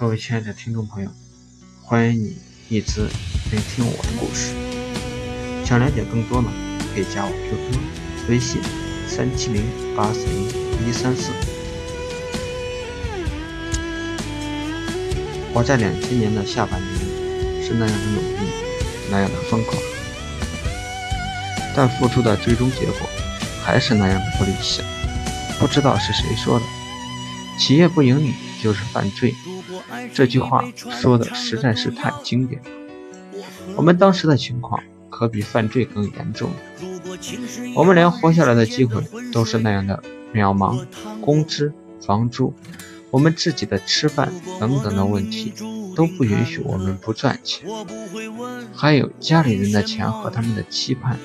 各位亲爱的听众朋友，欢迎你一直聆听我的故事。想了解更多呢，可以加我 QQ 微信三七零八四零一三四。我在两千年的下半年是那样的努力，那样的疯狂，但付出的最终结果还是那样的不理想。不知道是谁说的，企业不盈利就是犯罪。这句话说的实在是太经典了。我们当时的情况可比犯罪更严重，我们连活下来的机会都是那样的渺茫，工资、房租、我们自己的吃饭等等的问题都不允许我们不赚钱，还有家里人的钱和他们的期盼。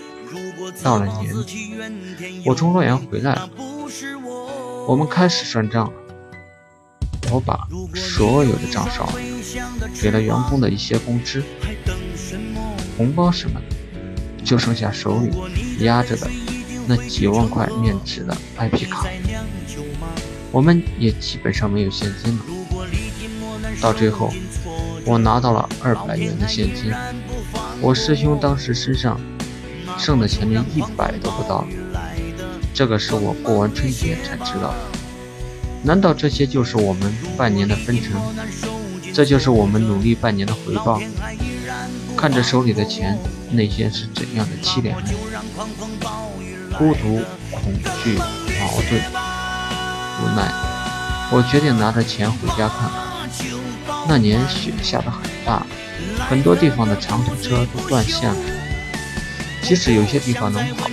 到了年底，我从洛阳回来了，我们开始算账了。我把所有的账烧了，给了员工的一些工资、红包什么的，就剩下手里压着的那几万块面值的 IP 卡，我们也基本上没有现金了。到最后，我拿到了二百元的现金，我师兄当时身上剩的钱连一百都不到，这个是我过完春节才知道的。难道这些就是我们半年的分成？这就是我们努力半年的回报？看着手里的钱，内心是怎样的凄凉？孤独、恐惧、矛盾、无奈。我决定拿着钱回家看看。那年雪下得很大，很多地方的长途车都断线了。即使有些地方能跑，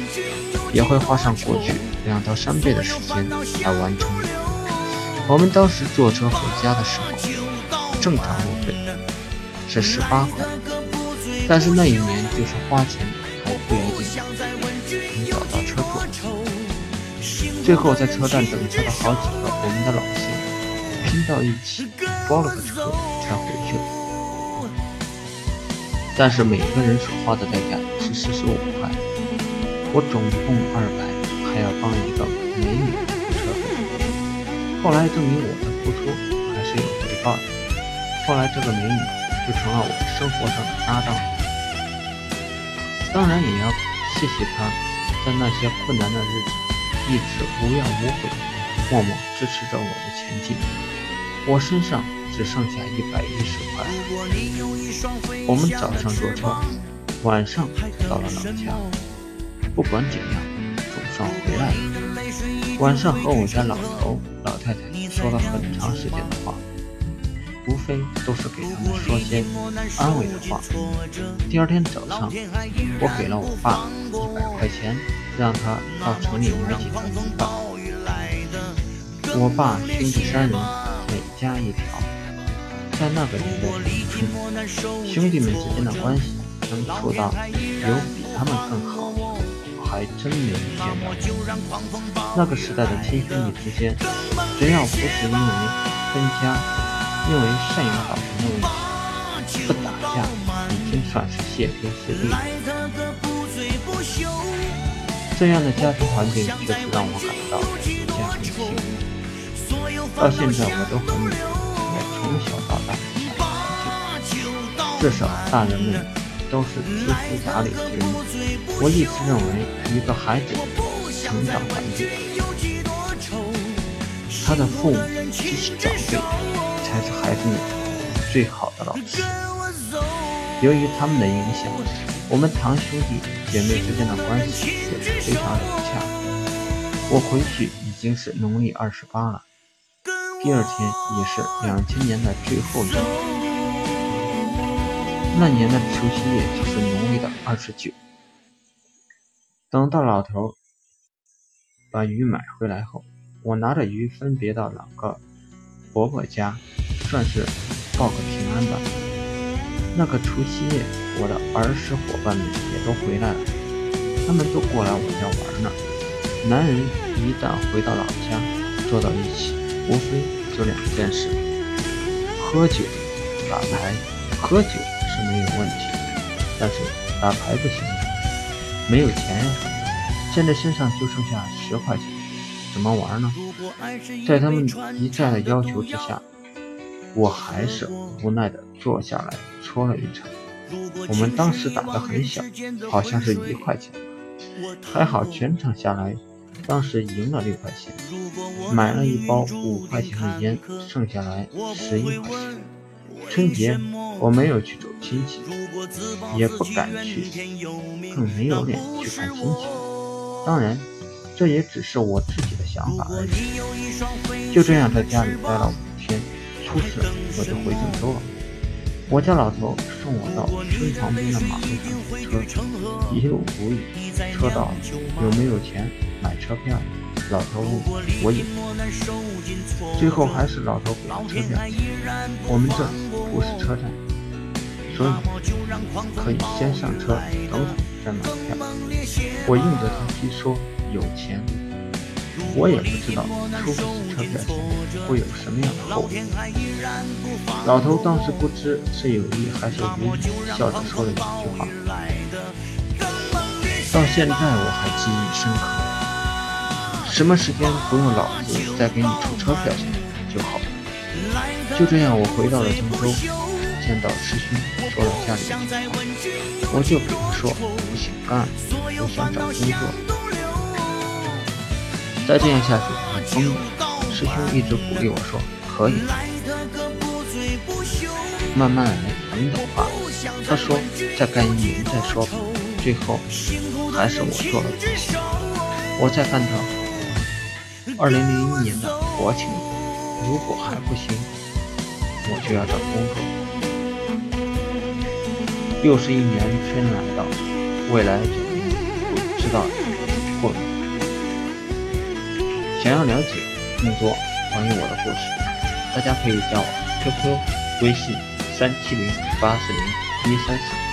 也会花上过去两到三倍的时间来完成。我们当时坐车回家的时候，正常路费是十八块，但是那一年就是花钱还不一定能找到车坐。最后在车站等车的好几个我们的老乡拼到一起包了个车才回去了。但是每个人所花的代价是四十五块，我总共二百，还要帮一个美女。后来证明我的付出还是有回报的。后来这个美女就成了我生活上的搭档。当然也要谢谢她，在那些困难的日子一直无怨无悔，默默支持着我的前进。我身上只剩下一百一十块。我们早上坐车，晚上到了老家。不管怎样，总算回来了。晚上和我家老头。老太太说了很长时间的话，无非都是给他们说些安慰的话。第二天早上，我给了我爸一百块钱，让他到城里买几条鱼吧。我爸兄弟三人，每家一条，在那个年代农村，兄弟们之间的关系能处到有比他们更好。还真没见过，那个时代的亲兄弟之间，只要不是因为分家、因为赡养老人的问题，不打架已经算是谢天谢地了。这样的家庭环境确实让我感到家很幸运。到现在我都很努力，在从小到大的家庭环境，至少大人们。都是知书达理之人。我一直认为，一个孩子成长环境，他的父母及其长辈才是孩子们最好的老师。由于他们的影响，我们堂兄弟姐妹之间的关系也是非常融洽。我回去已经是农历二十八了，第二天也是两千年的最后一天。那年的除夕夜就是农历的二十九。等到老头把鱼买回来后，我拿着鱼分别到两个伯伯家，算是报个平安吧。那个除夕夜，我的儿时伙伴们也都回来了，他们都过来我家玩呢。男人一旦回到老家，坐到一起，无非就两件事：喝酒、打牌。喝酒。没有问题，但是打牌不行，没有钱呀。现在身上就剩下十块钱，怎么玩呢？在他们一再的要求之下，我还是无奈的坐下来搓了一场。我们当时打得很小，好像是一块钱，还好全场下来，当时赢了六块钱，买了一包五块钱的烟，剩下来十一块钱。春节我没有去走亲戚，也不敢去，更没有脸去看亲戚。当然，这也只是我自己的想法而已。就这样在家里待了五天，初四我就回郑州了。我家老头送我到村旁边的马路上停车，一路无语。车到了，有没有钱买车票？老头，我有。最后还是老头给了车票。我们这不是车站，所以可以先上车，等会再买票。我硬着头皮说有钱。我也不知道出不起车票钱会有什么样的后果。老头当时不知是有意还是无意，笑着说了一句话，到现在我还记忆深刻。什么时间不用老子再给你出车票钱就好了。就这样，我回到了郑州，见到师兄，说了家里的情况，我就给他说不想干，我想找工作。再这样下去很疯的，师兄一直鼓励我说可以，慢慢来，等等吧。他说再干一年再说吧。最后还是我做了，我再干到二零零一年的国庆，如果还不行，我就要找工作。又是一年春来到，未来不知道会。想要了解更多关于我的故事，大家可以加我 QQ 微信三七零八四零一三四。